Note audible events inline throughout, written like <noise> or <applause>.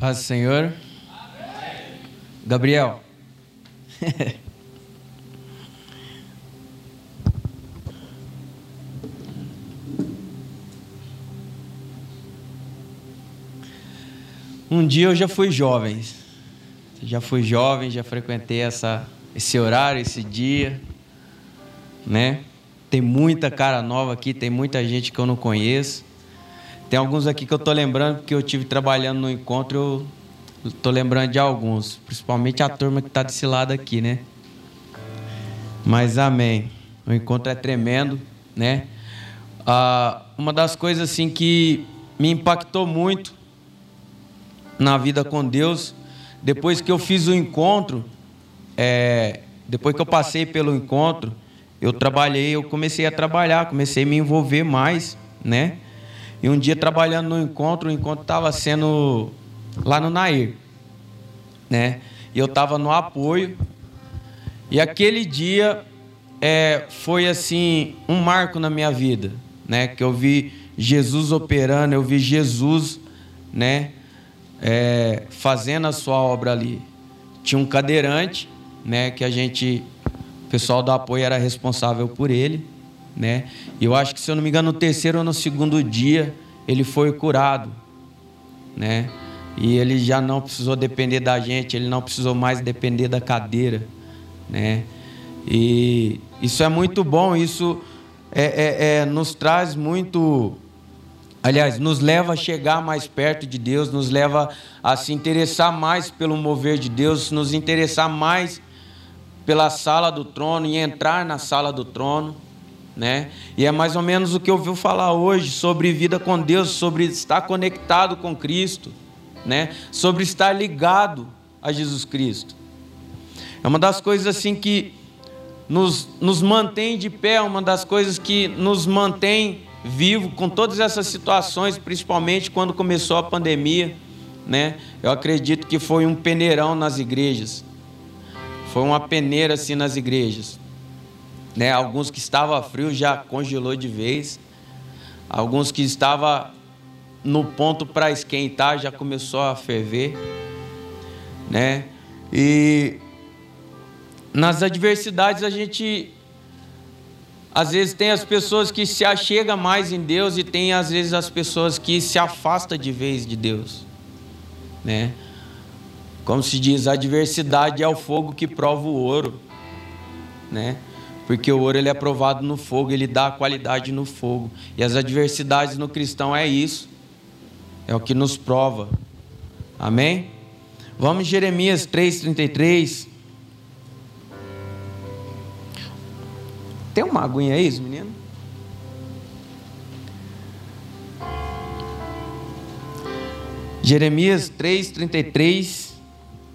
Paz do Senhor. Gabriel. <laughs> um dia eu já fui jovem. Já fui jovem, já frequentei essa, esse horário, esse dia, né? Tem muita cara nova aqui, tem muita gente que eu não conheço. Tem alguns aqui que eu tô lembrando porque eu tive trabalhando no encontro, eu tô lembrando de alguns, principalmente a turma que está desse lado aqui, né? Mas amém. O encontro é tremendo, né? Ah, uma das coisas assim que me impactou muito na vida com Deus, depois que eu fiz o encontro, é, depois que eu passei pelo encontro, eu trabalhei, eu comecei a trabalhar, comecei a me envolver mais, né? E um dia trabalhando no encontro, o encontro estava sendo lá no Nair, né? E eu estava no apoio. E aquele dia é, foi assim um marco na minha vida, né? Que eu vi Jesus operando, eu vi Jesus, né? É, fazendo a sua obra ali. Tinha um cadeirante, né? Que a gente, o pessoal do apoio era responsável por ele né? E eu acho que, se eu não me engano, no terceiro ou no segundo dia, ele foi curado, né? E ele já não precisou depender da gente, ele não precisou mais depender da cadeira, né? E isso é muito bom, isso é, é, é, nos traz muito. Aliás, nos leva a chegar mais perto de Deus, nos leva a se interessar mais pelo mover de Deus, nos interessar mais pela sala do trono e entrar na sala do trono né? E é mais ou menos o que eu ouviu falar hoje sobre vida com Deus, sobre estar conectado com Cristo, né? Sobre estar ligado a Jesus Cristo. É uma das coisas assim que nos, nos mantém de pé, uma das coisas que nos mantém vivo com todas essas situações, principalmente quando começou a pandemia, né? Eu acredito que foi um peneirão nas igrejas. Foi uma peneira assim nas igrejas. Né? Alguns que estavam frio já congelou de vez. Alguns que estavam no ponto para esquentar já começou a ferver, né? E nas adversidades a gente às vezes tem as pessoas que se achega mais em Deus e tem às vezes as pessoas que se afasta de vez de Deus, né? Como se diz, a adversidade é o fogo que prova o ouro, né? Porque o ouro ele é provado no fogo, ele dá qualidade no fogo. E as adversidades no cristão é isso. É o que nos prova. Amém? Vamos em Jeremias 3,33. Tem uma aguinha aí, menino? Jeremias 3,33.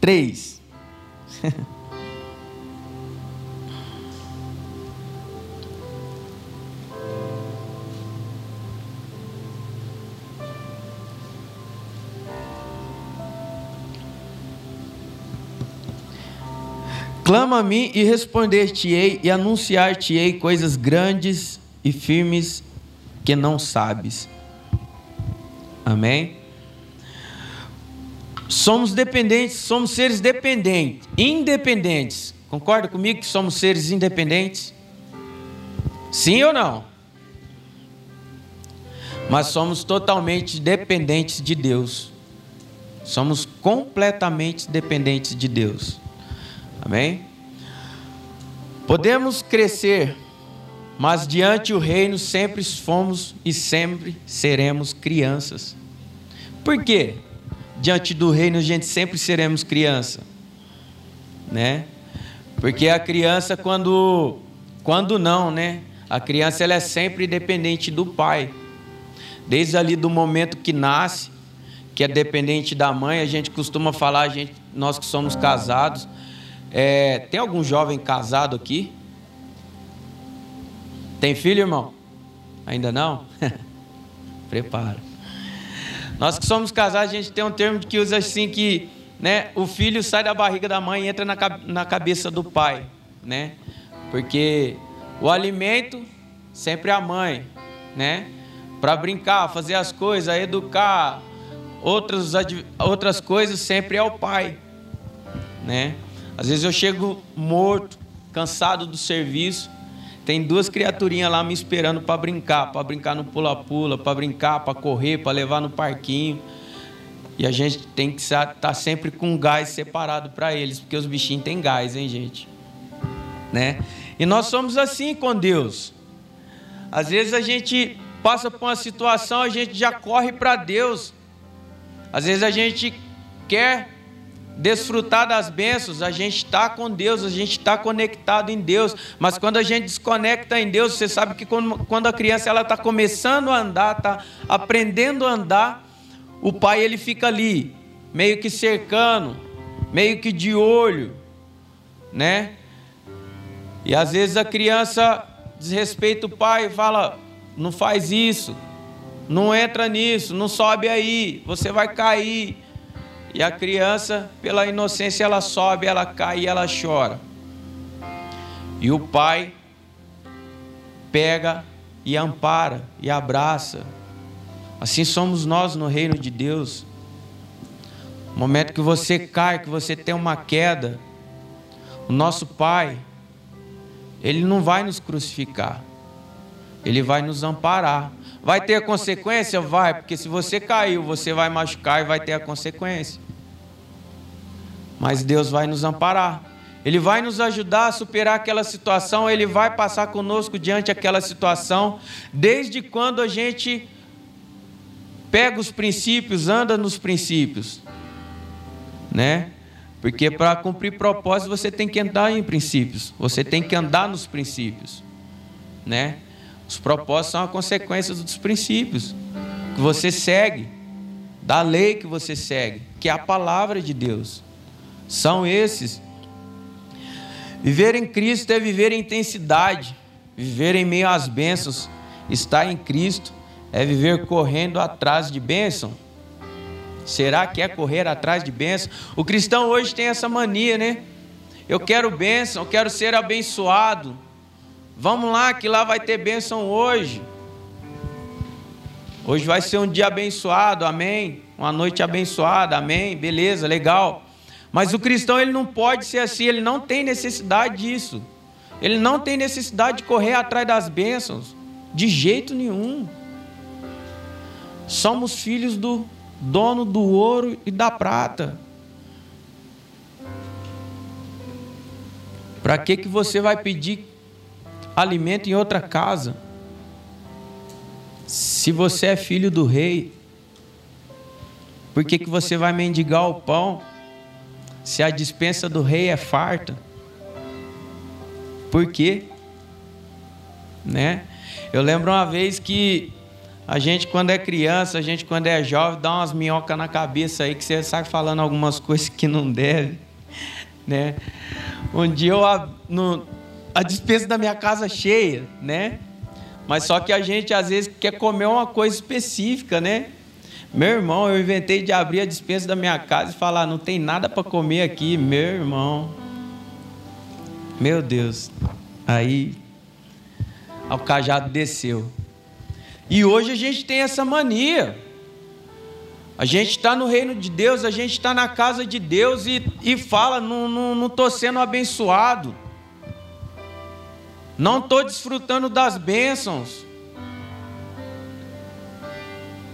3. <laughs> Clama a mim e responder-te-ei e anunciar-te-ei coisas grandes e firmes que não sabes. Amém? Somos dependentes, somos seres dependentes, independentes. Concorda comigo que somos seres independentes? Sim ou não? Mas somos totalmente dependentes de Deus. Somos completamente dependentes de Deus. Amém? Podemos crescer, mas diante o reino sempre fomos e sempre seremos crianças. Por quê? Diante do reino a gente sempre seremos criança, né? Porque a criança quando quando não, né? A criança ela é sempre dependente do pai. Desde ali do momento que nasce, que é dependente da mãe, a gente costuma falar, a gente, nós que somos casados, é, tem algum jovem casado aqui? Tem filho, irmão? Ainda não? <laughs> Prepara. Nós que somos casados, a gente tem um termo que usa assim que né, o filho sai da barriga da mãe e entra na, na cabeça do pai. Né? Porque o alimento sempre é a mãe, né? Para brincar, fazer as coisas, educar, outras, outras coisas, sempre é o pai, né? Às vezes eu chego morto, cansado do serviço, tem duas criaturinhas lá me esperando para brincar, para brincar no pula-pula, para brincar, para correr, para levar no parquinho. E a gente tem que estar tá sempre com gás separado para eles, porque os bichinhos têm gás, hein, gente? Né? E nós somos assim com Deus. Às vezes a gente passa por uma situação, a gente já corre para Deus. Às vezes a gente quer desfrutar das bênçãos, a gente está com Deus, a gente está conectado em Deus, mas quando a gente desconecta em Deus, você sabe que quando a criança ela está começando a andar, está aprendendo a andar, o pai ele fica ali, meio que cercando, meio que de olho, né? E às vezes a criança desrespeita o pai e fala: não faz isso, não entra nisso, não sobe aí, você vai cair. E a criança, pela inocência, ela sobe, ela cai e ela chora. E o pai pega e ampara e abraça. Assim somos nós no reino de Deus. No momento que você cai, que você tem uma queda, o nosso Pai, Ele não vai nos crucificar, Ele vai nos amparar. Vai ter a consequência? Vai, porque se você caiu, você vai machucar e vai ter a consequência. Mas Deus vai nos amparar. Ele vai nos ajudar a superar aquela situação, ele vai passar conosco diante daquela situação, desde quando a gente pega os princípios, anda nos princípios, né? Porque para cumprir propósito você tem que andar em princípios, você tem que andar nos princípios, né? Os propósitos são a consequência dos princípios que você segue, da lei que você segue, que é a palavra de Deus. São esses. Viver em Cristo é viver em intensidade, viver em meio às bênçãos, estar em Cristo é viver correndo atrás de bênção. Será que é correr atrás de bênção? O cristão hoje tem essa mania, né? Eu quero bênção, eu quero ser abençoado. Vamos lá, que lá vai ter bênção hoje. Hoje vai ser um dia abençoado, amém. Uma noite abençoada, amém. Beleza, legal. Mas o cristão ele não pode ser assim, ele não tem necessidade disso. Ele não tem necessidade de correr atrás das bênçãos, de jeito nenhum. Somos filhos do dono do ouro e da prata. Para que que você vai pedir alimento em outra casa. Se você é filho do rei, por que, que você vai mendigar o pão se a dispensa do rei é farta? Por quê? Né? Eu lembro uma vez que a gente, quando é criança, a gente, quando é jovem, dá umas minhocas na cabeça aí que você sai falando algumas coisas que não deve. Né? Um dia eu, no, a dispensa da minha casa cheia, né? Mas só que a gente às vezes quer comer uma coisa específica, né? Meu irmão, eu inventei de abrir a dispensa da minha casa e falar: não tem nada para comer aqui, meu irmão. Meu Deus. Aí o cajado desceu. E hoje a gente tem essa mania. A gente está no reino de Deus, a gente está na casa de Deus e, e fala: não estou sendo abençoado. Não estou desfrutando das bênçãos.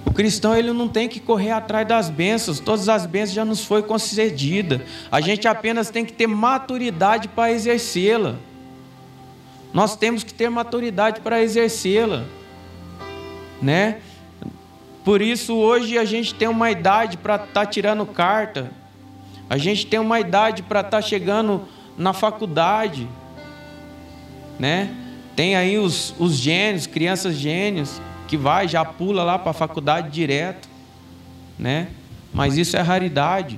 O cristão ele não tem que correr atrás das bênçãos, todas as bênçãos já nos foi concedida. A gente apenas tem que ter maturidade para exercê-la. Nós temos que ter maturidade para exercê-la, né? Por isso hoje a gente tem uma idade para estar tá tirando carta. A gente tem uma idade para estar tá chegando na faculdade né? Tem aí os, os gênios, crianças gênios, que vai, já pula lá para a faculdade direto, né? Mas isso é raridade.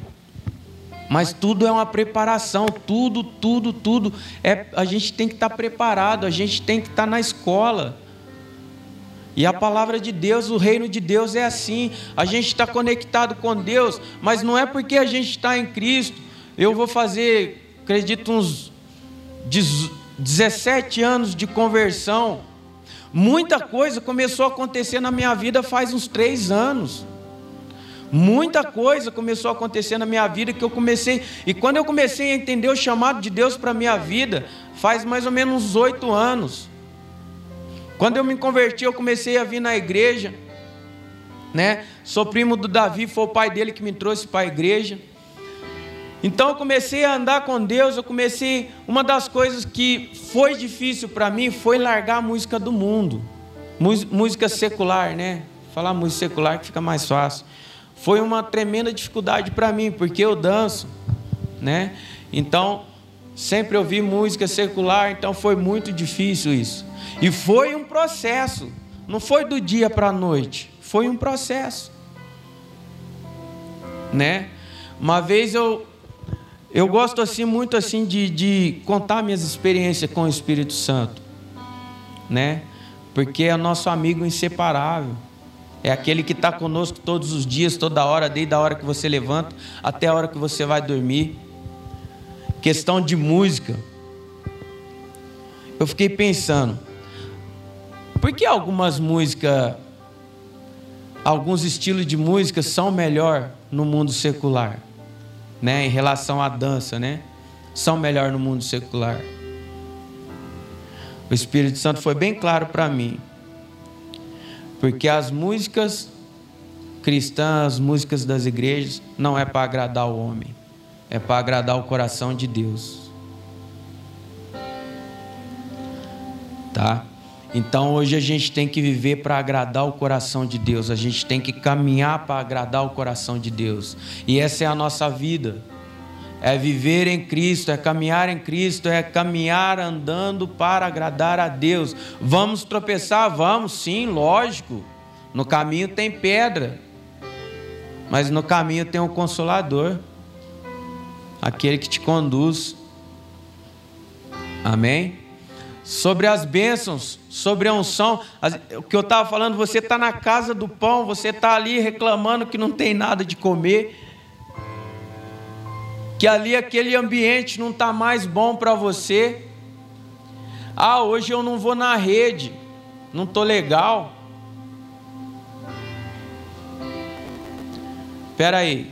Mas tudo é uma preparação, tudo, tudo, tudo. É, a gente tem que estar tá preparado, a gente tem que estar tá na escola. E a palavra de Deus, o reino de Deus é assim. A gente está conectado com Deus, mas não é porque a gente está em Cristo. Eu vou fazer, acredito, uns 17 anos de conversão. Muita coisa começou a acontecer na minha vida faz uns três anos. Muita coisa começou a acontecer na minha vida que eu comecei. E quando eu comecei a entender o chamado de Deus para a minha vida, faz mais ou menos uns oito anos. Quando eu me converti, eu comecei a vir na igreja. Né? Sou primo do Davi, foi o pai dele que me trouxe para a igreja. Então eu comecei a andar com Deus, eu comecei. Uma das coisas que foi difícil para mim foi largar a música do mundo. Música secular, né? Falar música secular que fica mais fácil foi uma tremenda dificuldade para mim, porque eu danço, né? Então, sempre ouvi música secular, então foi muito difícil isso. E foi um processo, não foi do dia para a noite, foi um processo. Né? Uma vez eu eu gosto assim muito assim de, de contar minhas experiências com o Espírito Santo, né? Porque é nosso amigo inseparável. É aquele que está conosco todos os dias, toda hora, desde a hora que você levanta até a hora que você vai dormir. Questão de música. Eu fiquei pensando, por que algumas músicas, alguns estilos de música são melhor no mundo secular, né? Em relação à dança, né? São melhor no mundo secular. O Espírito Santo foi bem claro para mim. Porque as músicas cristãs, as músicas das igrejas, não é para agradar o homem, é para agradar o coração de Deus. Tá? Então hoje a gente tem que viver para agradar o coração de Deus, a gente tem que caminhar para agradar o coração de Deus. E essa é a nossa vida é viver em Cristo, é caminhar em Cristo, é caminhar andando para agradar a Deus. Vamos tropeçar? Vamos, sim, lógico. No caminho tem pedra, mas no caminho tem um consolador, aquele que te conduz. Amém? Sobre as bênçãos, sobre a unção, o que eu estava falando, você está na casa do pão, você está ali reclamando que não tem nada de comer que ali aquele ambiente não está mais bom para você. Ah, hoje eu não vou na rede, não estou legal. Espera aí,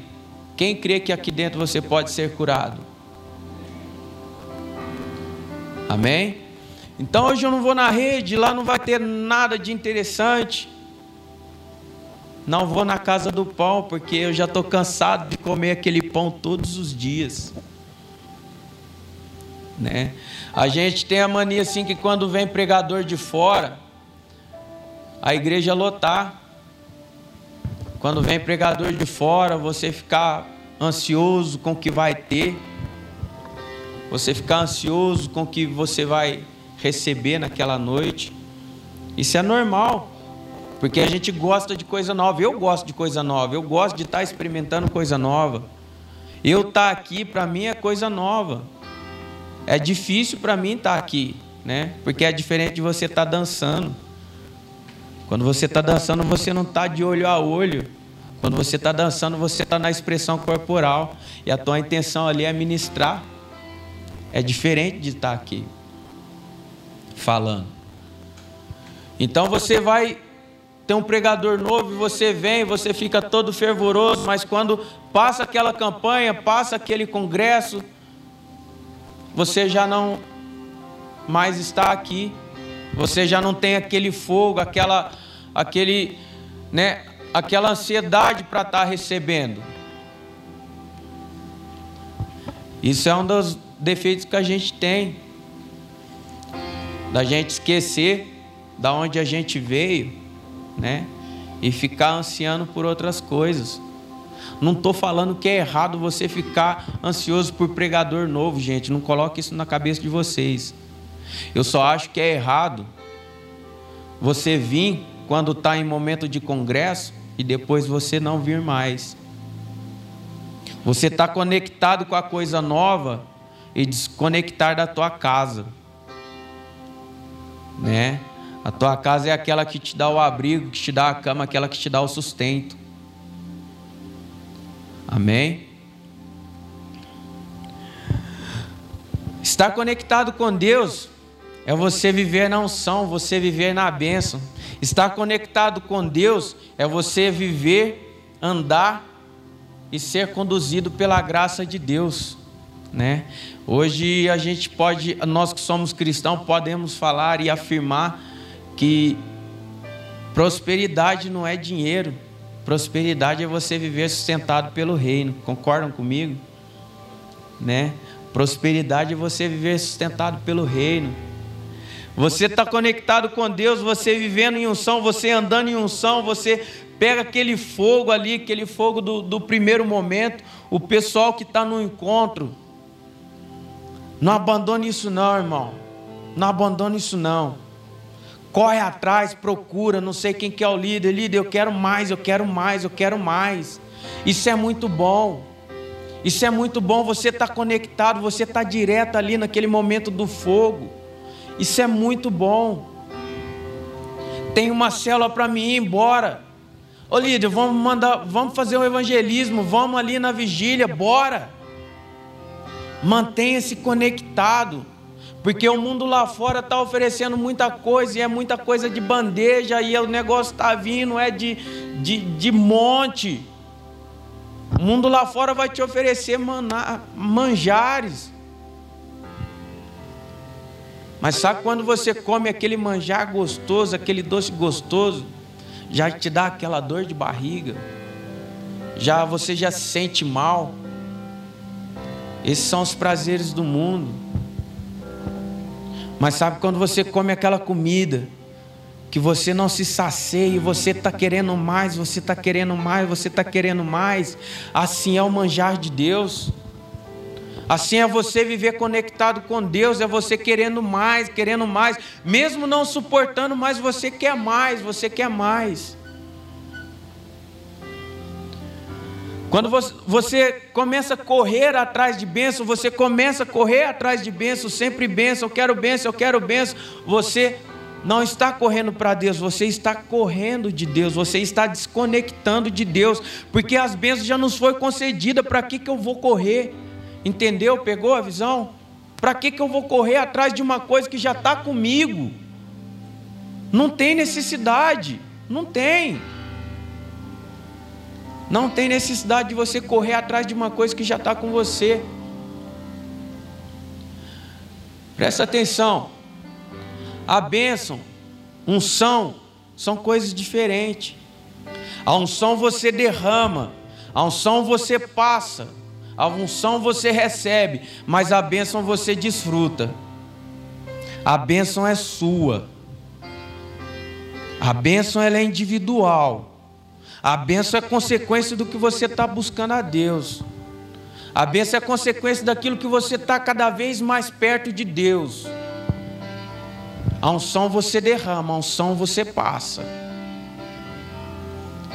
quem crê que aqui dentro você pode ser curado? Amém? Então hoje eu não vou na rede, lá não vai ter nada de interessante. Não vou na casa do pão, porque eu já estou cansado de comer aquele pão todos os dias. Né? A gente tem a mania assim que quando vem pregador de fora, a igreja lotar. Quando vem pregador de fora, você ficar ansioso com o que vai ter. Você ficar ansioso com o que você vai receber naquela noite. Isso é normal. Porque a gente gosta de coisa nova. Eu gosto de coisa nova. Eu gosto de estar experimentando coisa nova. Eu estar aqui, para mim, é coisa nova. É difícil para mim estar aqui, né? Porque é diferente de você estar dançando. Quando você está dançando, você não está de olho a olho. Quando você está dançando, você está na expressão corporal. E a tua intenção ali é ministrar. É diferente de estar aqui falando. Então você vai tem um pregador novo e você vem, você fica todo fervoroso, mas quando passa aquela campanha, passa aquele congresso, você já não mais está aqui. Você já não tem aquele fogo, aquela aquele, né, aquela ansiedade para estar tá recebendo. Isso é um dos defeitos que a gente tem. Da gente esquecer da onde a gente veio né? E ficar ansiando por outras coisas. Não estou falando que é errado você ficar ansioso por pregador novo, gente. Não coloque isso na cabeça de vocês. Eu só acho que é errado você vir quando está em momento de congresso e depois você não vir mais. Você está conectado com a coisa nova e desconectar da tua casa, né? A tua casa é aquela que te dá o abrigo, que te dá a cama, aquela que te dá o sustento. Amém? Estar conectado com Deus é você viver na unção, você viver na bênção. Estar conectado com Deus é você viver andar e ser conduzido pela graça de Deus, né? Hoje a gente pode, nós que somos cristãos, podemos falar e afirmar que prosperidade não é dinheiro. Prosperidade é você viver sustentado pelo reino. Concordam comigo? Né? Prosperidade é você viver sustentado pelo reino. Você está conectado com Deus, você vivendo em unção, você andando em unção, você pega aquele fogo ali, aquele fogo do, do primeiro momento, o pessoal que está no encontro. Não abandone isso não, irmão. Não abandone isso não. Corre atrás, procura, não sei quem que é o líder, líder, eu quero mais, eu quero mais, eu quero mais. Isso é muito bom. Isso é muito bom, você está conectado, você está direto ali naquele momento do fogo. Isso é muito bom. Tem uma célula para mim ir embora. Ô líder, vamos mandar, vamos fazer um evangelismo, vamos ali na vigília, bora. Mantenha-se conectado, porque o mundo lá fora está oferecendo muita coisa e é muita coisa de bandeja e o negócio está vindo é de, de, de monte. O mundo lá fora vai te oferecer maná, manjares. Mas sabe quando você come aquele manjar gostoso, aquele doce gostoso? já te dá aquela dor de barriga, já você já se sente mal. Esses são os prazeres do mundo. Mas sabe quando você come aquela comida que você não se sacia você está querendo mais, você está querendo mais, você está querendo mais, assim é o manjar de Deus. Assim é você viver conectado com Deus, é você querendo mais, querendo mais, mesmo não suportando, mas você quer mais, você quer mais. Quando você começa a correr atrás de bênção, você começa a correr atrás de bênção, sempre bênção, eu quero bênção, eu quero bênção, você não está correndo para Deus, você está correndo de Deus, você está desconectando de Deus, porque as bênçãos já nos foi concedida, para que, que eu vou correr? Entendeu? Pegou a visão? Para que, que eu vou correr atrás de uma coisa que já está comigo? Não tem necessidade, não tem. Não tem necessidade de você correr atrás de uma coisa que já está com você. Presta atenção. A bênção, unção, são coisas diferentes. A unção você derrama, a unção você passa. A unção você recebe, mas a bênção você desfruta. A bênção é sua. A bênção ela é individual. A bênção é consequência do que você está buscando a Deus. A bênção é consequência daquilo que você está cada vez mais perto de Deus. A unção você derrama, a unção você passa.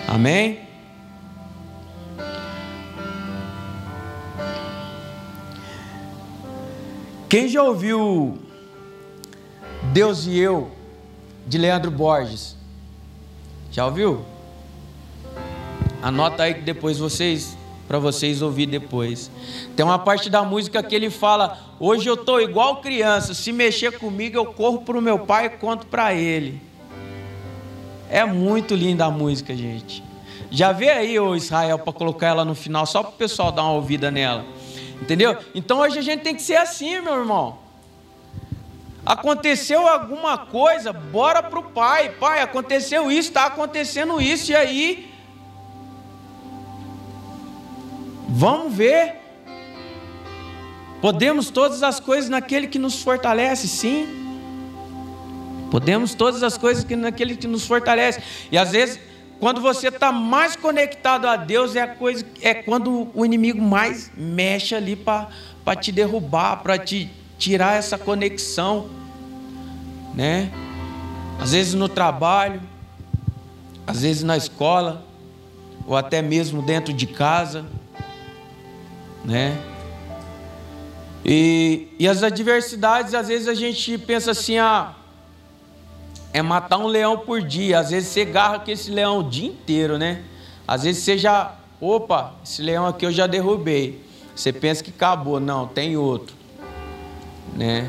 Amém? Quem já ouviu Deus e Eu, de Leandro Borges? Já ouviu? Anota aí que depois vocês, para vocês ouvir depois. Tem uma parte da música que ele fala: Hoje eu estou igual criança, se mexer comigo eu corro para o meu pai e conto para ele. É muito linda a música, gente. Já vê aí o Israel para colocar ela no final, só para o pessoal dar uma ouvida nela. Entendeu? Então hoje a gente tem que ser assim, meu irmão. Aconteceu alguma coisa, bora para o pai. Pai, aconteceu isso, está acontecendo isso, e aí? Vamos ver. Podemos todas as coisas naquele que nos fortalece, sim. Podemos todas as coisas naquele que nos fortalece. E às vezes quando você está mais conectado a Deus, é, a coisa, é quando o inimigo mais mexe ali para te derrubar, para te tirar essa conexão. Né? Às vezes no trabalho, às vezes na escola, ou até mesmo dentro de casa. Né? E, e as adversidades, às vezes a gente pensa assim, ah, é matar um leão por dia. Às vezes você garra com esse leão o dia inteiro, né? Às vezes você já, opa, esse leão aqui eu já derrubei. Você pensa que acabou, não, tem outro, né?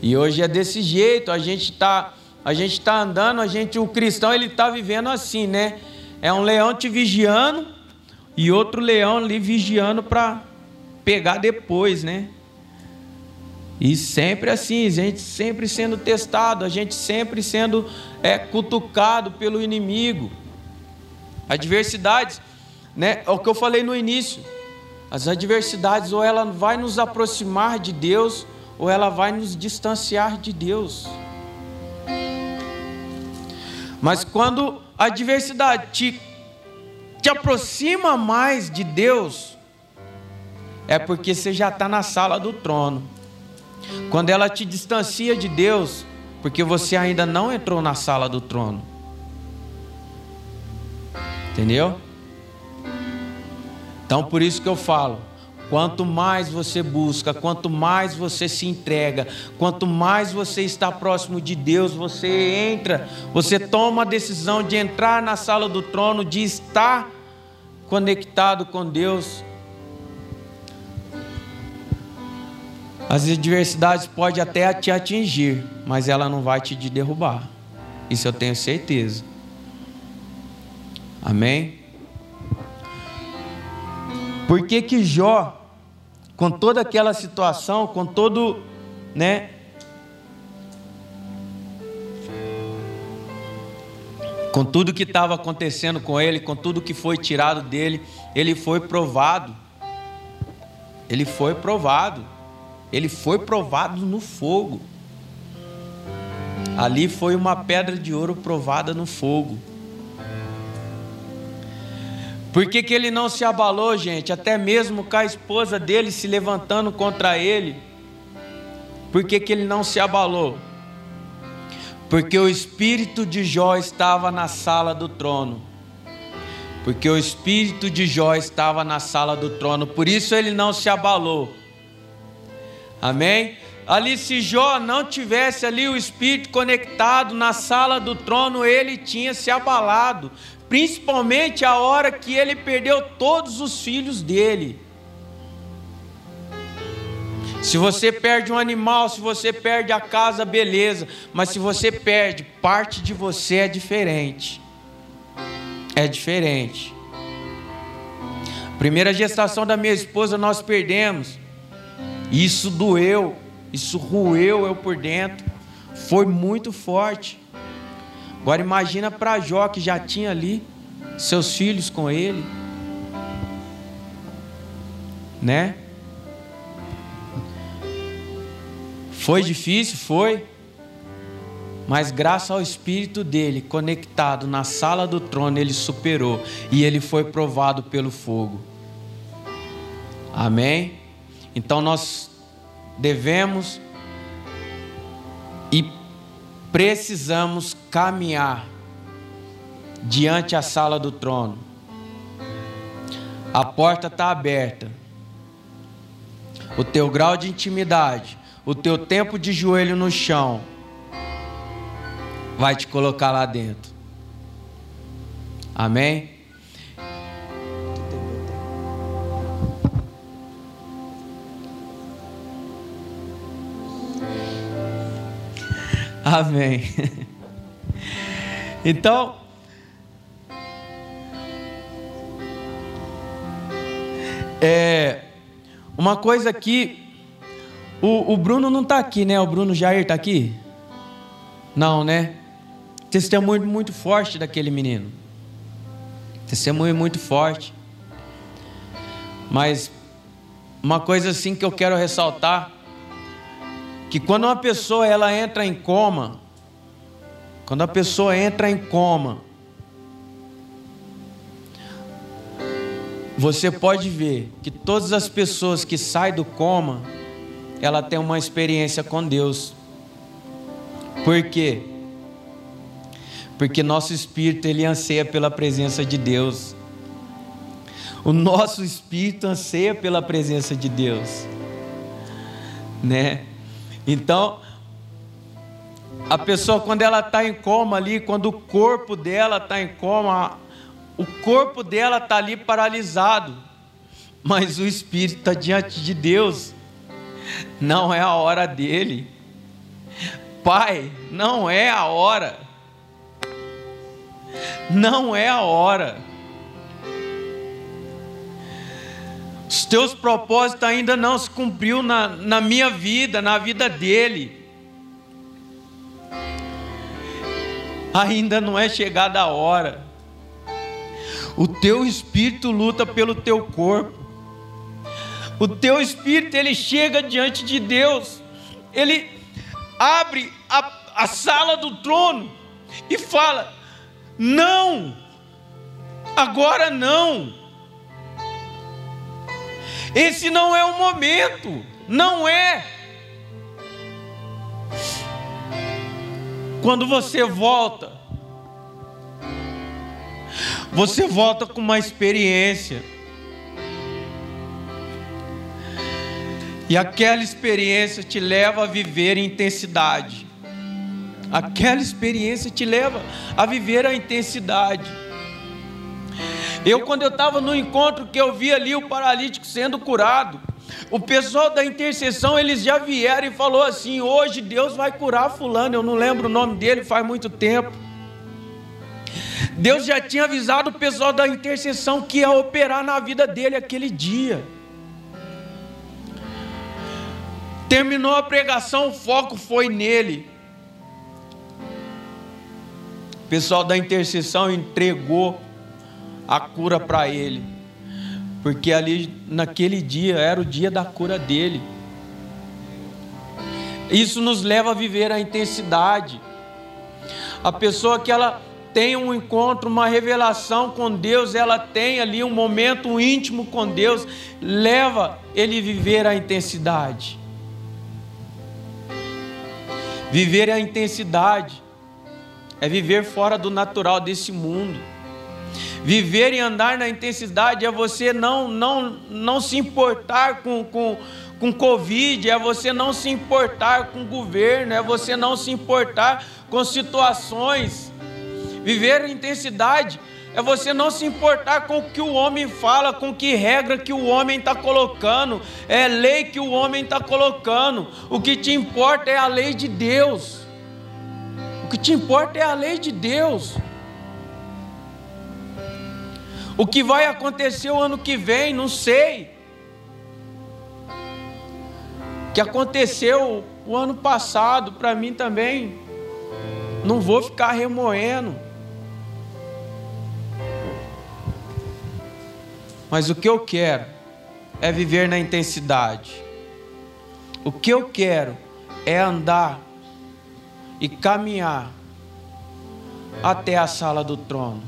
E hoje é desse jeito, a gente tá, a gente tá andando, a gente, o cristão ele tá vivendo assim, né? É um leão te vigiando e outro leão ali vigiando para pegar depois, né? E sempre assim, a gente sempre sendo testado, a gente sempre sendo é, cutucado pelo inimigo. Adversidades, né? É o que eu falei no início. As adversidades, ou ela vai nos aproximar de Deus, ou ela vai nos distanciar de Deus. Mas quando a adversidade te, te aproxima mais de Deus, é porque você já está na sala do trono. Quando ela te distancia de Deus, porque você ainda não entrou na sala do trono. Entendeu? Então por isso que eu falo, quanto mais você busca, quanto mais você se entrega, quanto mais você está próximo de Deus, você entra, você toma a decisão de entrar na sala do trono, de estar conectado com Deus, As adversidades podem até te atingir, mas ela não vai te derrubar. Isso eu tenho certeza. Amém? Por que que Jó, com toda aquela situação, com todo, né? Com tudo que estava acontecendo com ele, com tudo que foi tirado dele, ele foi provado. Ele foi provado. Ele foi provado no fogo. Ali foi uma pedra de ouro provada no fogo. Por que, que ele não se abalou, gente? Até mesmo com a esposa dele se levantando contra ele. Por que, que ele não se abalou? Porque o espírito de Jó estava na sala do trono. Porque o espírito de Jó estava na sala do trono. Por isso ele não se abalou. Amém? Ali, se Jó não tivesse ali o espírito conectado na sala do trono, ele tinha se abalado, principalmente a hora que ele perdeu todos os filhos dele. Se você perde um animal, se você perde a casa, beleza, mas se você perde, parte de você é diferente. É diferente. Primeira gestação da minha esposa nós perdemos. Isso doeu, isso roeu eu por dentro, foi muito forte. Agora imagina para Jó que já tinha ali seus filhos com ele, né? Foi difícil, foi. Mas graças ao espírito dele conectado na sala do trono, ele superou e ele foi provado pelo fogo. Amém. Então nós devemos e precisamos caminhar diante a sala do trono. A porta está aberta. O teu grau de intimidade, o teu tempo de joelho no chão, vai te colocar lá dentro. Amém? Amém. Então, é, uma coisa aqui, o, o Bruno não está aqui, né? O Bruno Jair está aqui? Não, né? Testemunho muito forte daquele menino. Testemunho muito forte. Mas uma coisa assim que eu quero ressaltar que quando uma pessoa ela entra em coma, quando a pessoa entra em coma, você pode ver que todas as pessoas que saem do coma, ela tem uma experiência com Deus. Por quê? Porque nosso espírito ele anseia pela presença de Deus. O nosso espírito anseia pela presença de Deus, né? Então, a pessoa, quando ela está em coma ali, quando o corpo dela está em coma, o corpo dela está ali paralisado, mas o espírito está diante de Deus, não é a hora dele. Pai, não é a hora, não é a hora. Os teus propósitos ainda não se cumpriu na, na minha vida, na vida dele. Ainda não é chegada a hora. O teu espírito luta pelo teu corpo. O teu espírito ele chega diante de Deus. Ele abre a, a sala do trono e fala: Não, agora não. Esse não é o momento, não é. Quando você volta, você volta com uma experiência. E aquela experiência te leva a viver intensidade. Aquela experiência te leva a viver a intensidade. Eu, quando eu estava no encontro que eu vi ali o paralítico sendo curado, o pessoal da intercessão, eles já vieram e falou assim: hoje Deus vai curar fulano, eu não lembro o nome dele, faz muito tempo. Deus já tinha avisado o pessoal da intercessão que ia operar na vida dele aquele dia. Terminou a pregação, o foco foi nele. O pessoal da intercessão entregou a cura para ele, porque ali naquele dia era o dia da cura dele. Isso nos leva a viver a intensidade. A pessoa que ela tem um encontro, uma revelação com Deus, ela tem ali um momento íntimo com Deus, leva ele a viver a intensidade. Viver a intensidade é viver fora do natural desse mundo. Viver e andar na intensidade é você não, não, não se importar com, com, com Covid, é você não se importar com governo, é você não se importar com situações. Viver a intensidade é você não se importar com o que o homem fala, com que regra que o homem está colocando, é lei que o homem está colocando. O que te importa é a lei de Deus. O que te importa é a lei de Deus. O que vai acontecer o ano que vem, não sei. O que aconteceu o ano passado, para mim também, não vou ficar remoendo. Mas o que eu quero é viver na intensidade. O que eu quero é andar e caminhar até a sala do trono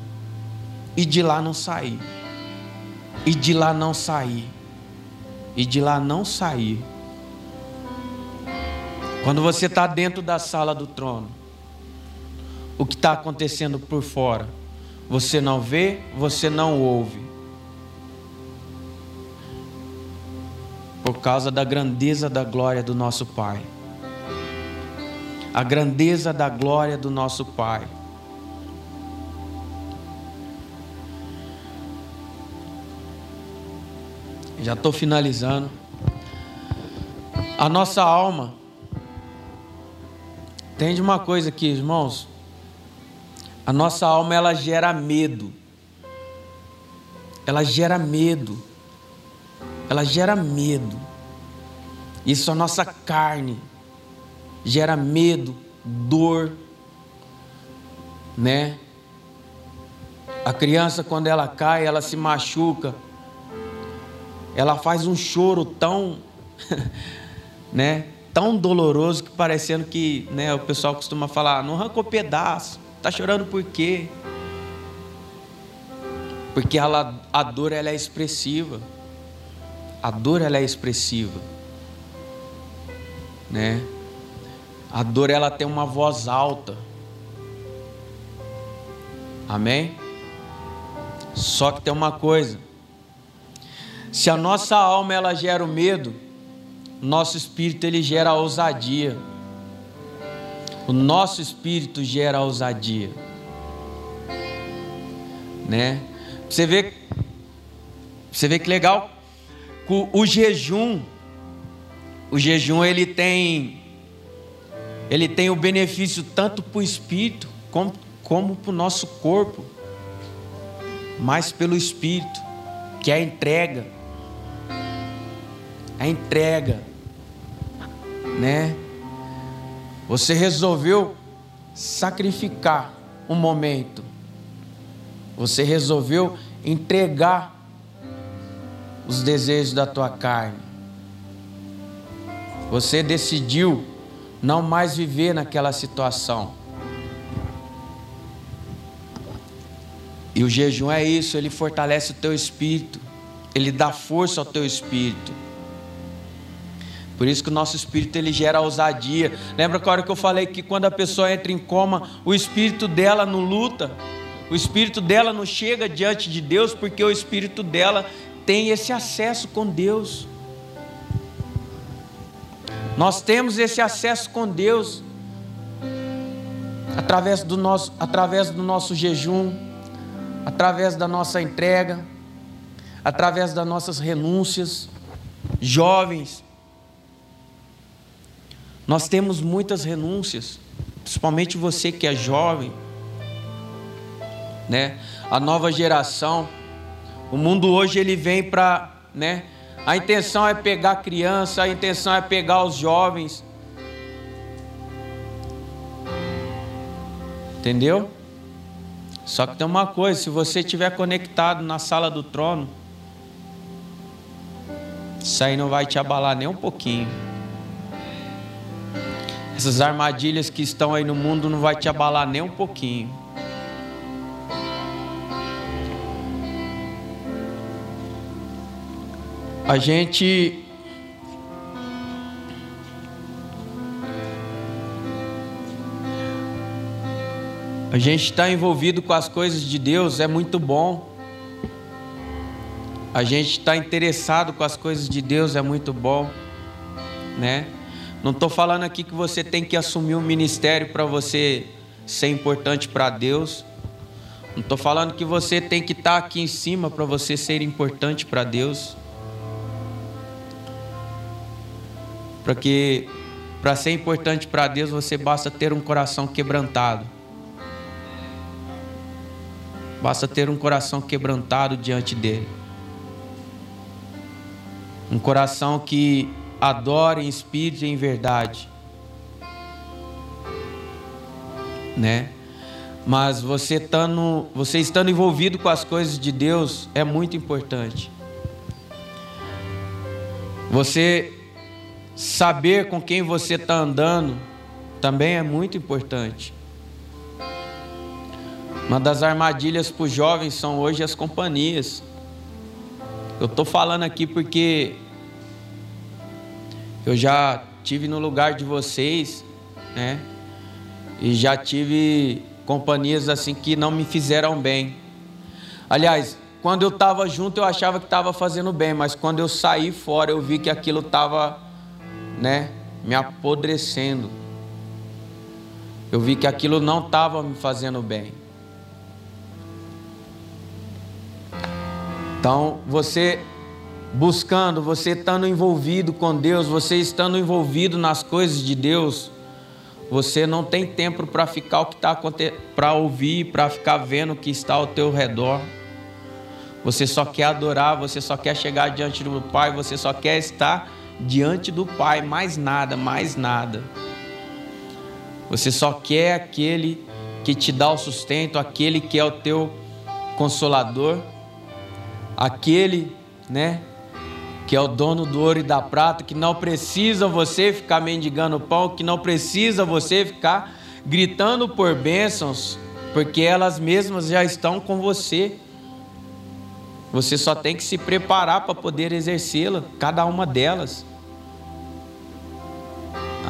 e de lá não sair. E de lá não sair. E de lá não sair. Quando você está dentro da sala do trono, o que está acontecendo por fora, você não vê, você não ouve. por causa da grandeza da glória do nosso Pai. A grandeza da glória do nosso Pai. Já estou finalizando. A nossa alma. Entende uma coisa aqui, irmãos? A nossa alma ela gera medo. Ela gera medo ela gera medo. Isso a nossa carne gera medo, dor, né? A criança quando ela cai, ela se machuca. Ela faz um choro tão, <laughs> né, tão doloroso que parecendo que, né, o pessoal costuma falar, não arrancou pedaço. Tá chorando por quê? Porque ela, a dor ela é expressiva. A dor ela é expressiva, né? A dor ela tem uma voz alta. Amém? Só que tem uma coisa. Se a nossa alma ela gera o medo, nosso espírito ele gera a ousadia. O nosso espírito gera a ousadia. Né? Você vê Você vê que legal o jejum, o jejum ele tem ele tem o benefício tanto para o espírito como, como para o nosso corpo, mais pelo espírito, que é a entrega. A entrega, né? Você resolveu sacrificar um momento. Você resolveu entregar os desejos da tua carne. Você decidiu não mais viver naquela situação. E o jejum é isso, ele fortalece o teu espírito, ele dá força ao teu espírito. Por isso que o nosso espírito ele gera ousadia. Lembra que hora que eu falei que quando a pessoa entra em coma, o espírito dela não luta, o espírito dela não chega diante de Deus, porque o espírito dela tem esse acesso com Deus. Nós temos esse acesso com Deus através do nosso, através do nosso jejum, através da nossa entrega, através das nossas renúncias. Jovens, nós temos muitas renúncias, principalmente você que é jovem, né? A nova geração, o mundo hoje ele vem para, né? A intenção é pegar criança, a intenção é pegar os jovens. Entendeu? Só que tem uma coisa, se você estiver conectado na sala do trono, isso aí não vai te abalar nem um pouquinho. Essas armadilhas que estão aí no mundo não vai te abalar nem um pouquinho. A gente A gente está envolvido com as coisas de Deus, é muito bom. A gente está interessado com as coisas de Deus, é muito bom, né? Não estou falando aqui que você tem que assumir um ministério para você ser importante para Deus. Não estou falando que você tem que estar tá aqui em cima para você ser importante para Deus. Porque para ser importante para Deus você basta ter um coração quebrantado. Basta ter um coração quebrantado diante dele. Um coração que adore em espírito e em verdade. Né? Mas você estando, você estando envolvido com as coisas de Deus é muito importante. Você Saber com quem você está andando também é muito importante. Uma das armadilhas para os jovens são hoje as companhias. Eu estou falando aqui porque eu já tive no lugar de vocês, né? E já tive companhias assim que não me fizeram bem. Aliás, quando eu estava junto eu achava que estava fazendo bem, mas quando eu saí fora eu vi que aquilo estava né, me apodrecendo. Eu vi que aquilo não estava me fazendo bem. Então, você buscando, você estando envolvido com Deus, você estando envolvido nas coisas de Deus, você não tem tempo para ficar o que está para ouvir, para ficar vendo o que está ao teu redor. Você só quer adorar, você só quer chegar diante do Pai, você só quer estar diante do Pai, mais nada, mais nada. Você só quer aquele que te dá o sustento, aquele que é o teu consolador, aquele, né, que é o dono do ouro e da prata, que não precisa você ficar mendigando pão, que não precisa você ficar gritando por bênçãos, porque elas mesmas já estão com você. Você só tem que se preparar para poder exercê-la, cada uma delas.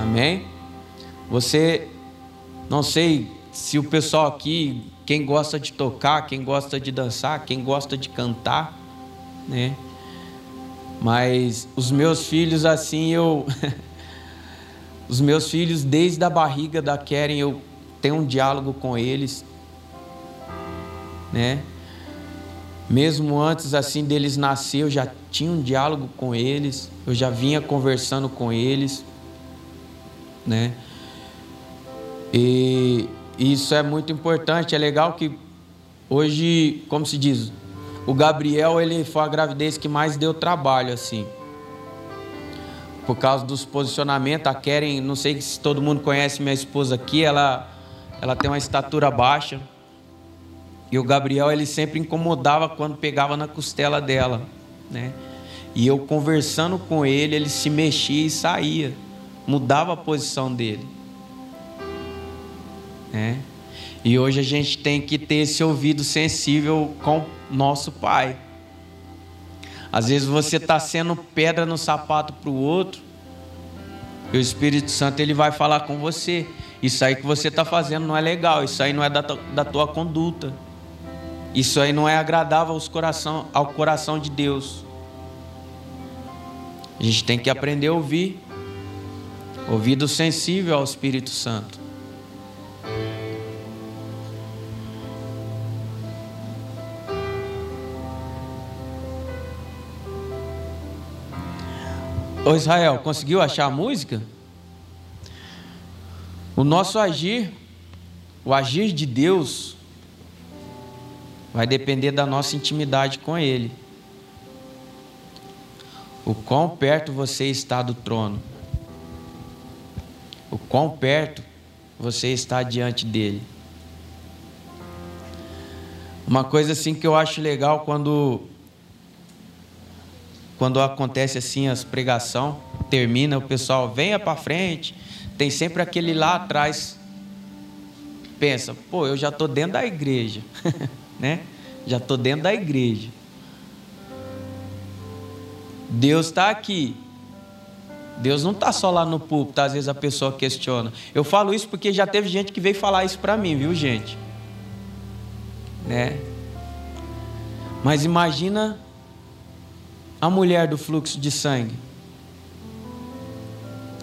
Amém? Você, não sei se o pessoal aqui, quem gosta de tocar, quem gosta de dançar, quem gosta de cantar, né? Mas os meus filhos, assim, eu. <laughs> os meus filhos, desde a barriga da Keren, eu tenho um diálogo com eles, né? Mesmo antes assim deles nascer, eu já tinha um diálogo com eles, eu já vinha conversando com eles né? E isso é muito importante. É legal que hoje, como se diz, o Gabriel ele foi a gravidez que mais deu trabalho assim. por causa dos posicionamentos. A Keren, não sei se todo mundo conhece minha esposa aqui, ela, ela tem uma estatura baixa. E o Gabriel, ele sempre incomodava quando pegava na costela dela, né? E eu conversando com ele, ele se mexia e saía, mudava a posição dele. Né? E hoje a gente tem que ter esse ouvido sensível com nosso Pai. Às vezes você está sendo pedra no sapato para o outro, e o Espírito Santo ele vai falar com você. Isso aí que você está fazendo não é legal, isso aí não é da, da tua conduta. Isso aí não é agradável aos coração, ao coração de Deus. A gente tem que aprender a ouvir. Ouvido sensível ao Espírito Santo. Ô Israel, conseguiu achar a música? O nosso agir, o agir de Deus, vai depender da nossa intimidade com Ele. O quão perto você está do trono, o quão perto você está diante dele. Uma coisa assim que eu acho legal quando quando acontece assim as pregação, termina, o pessoal venha para frente, tem sempre aquele lá atrás pensa, pô, eu já tô dentro da igreja, <laughs> né? Já tô dentro da igreja. Deus está aqui. Deus não está só lá no púlpito, às vezes a pessoa questiona. Eu falo isso porque já teve gente que veio falar isso para mim, viu, gente? Né? Mas imagina a mulher do fluxo de sangue.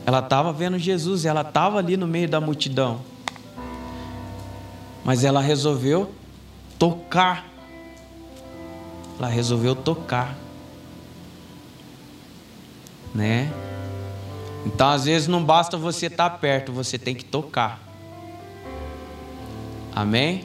Ela estava vendo Jesus, ela estava ali no meio da multidão. Mas ela resolveu tocar. Ela resolveu tocar. Né? Então, às vezes, não basta você estar perto, você tem que tocar. Amém?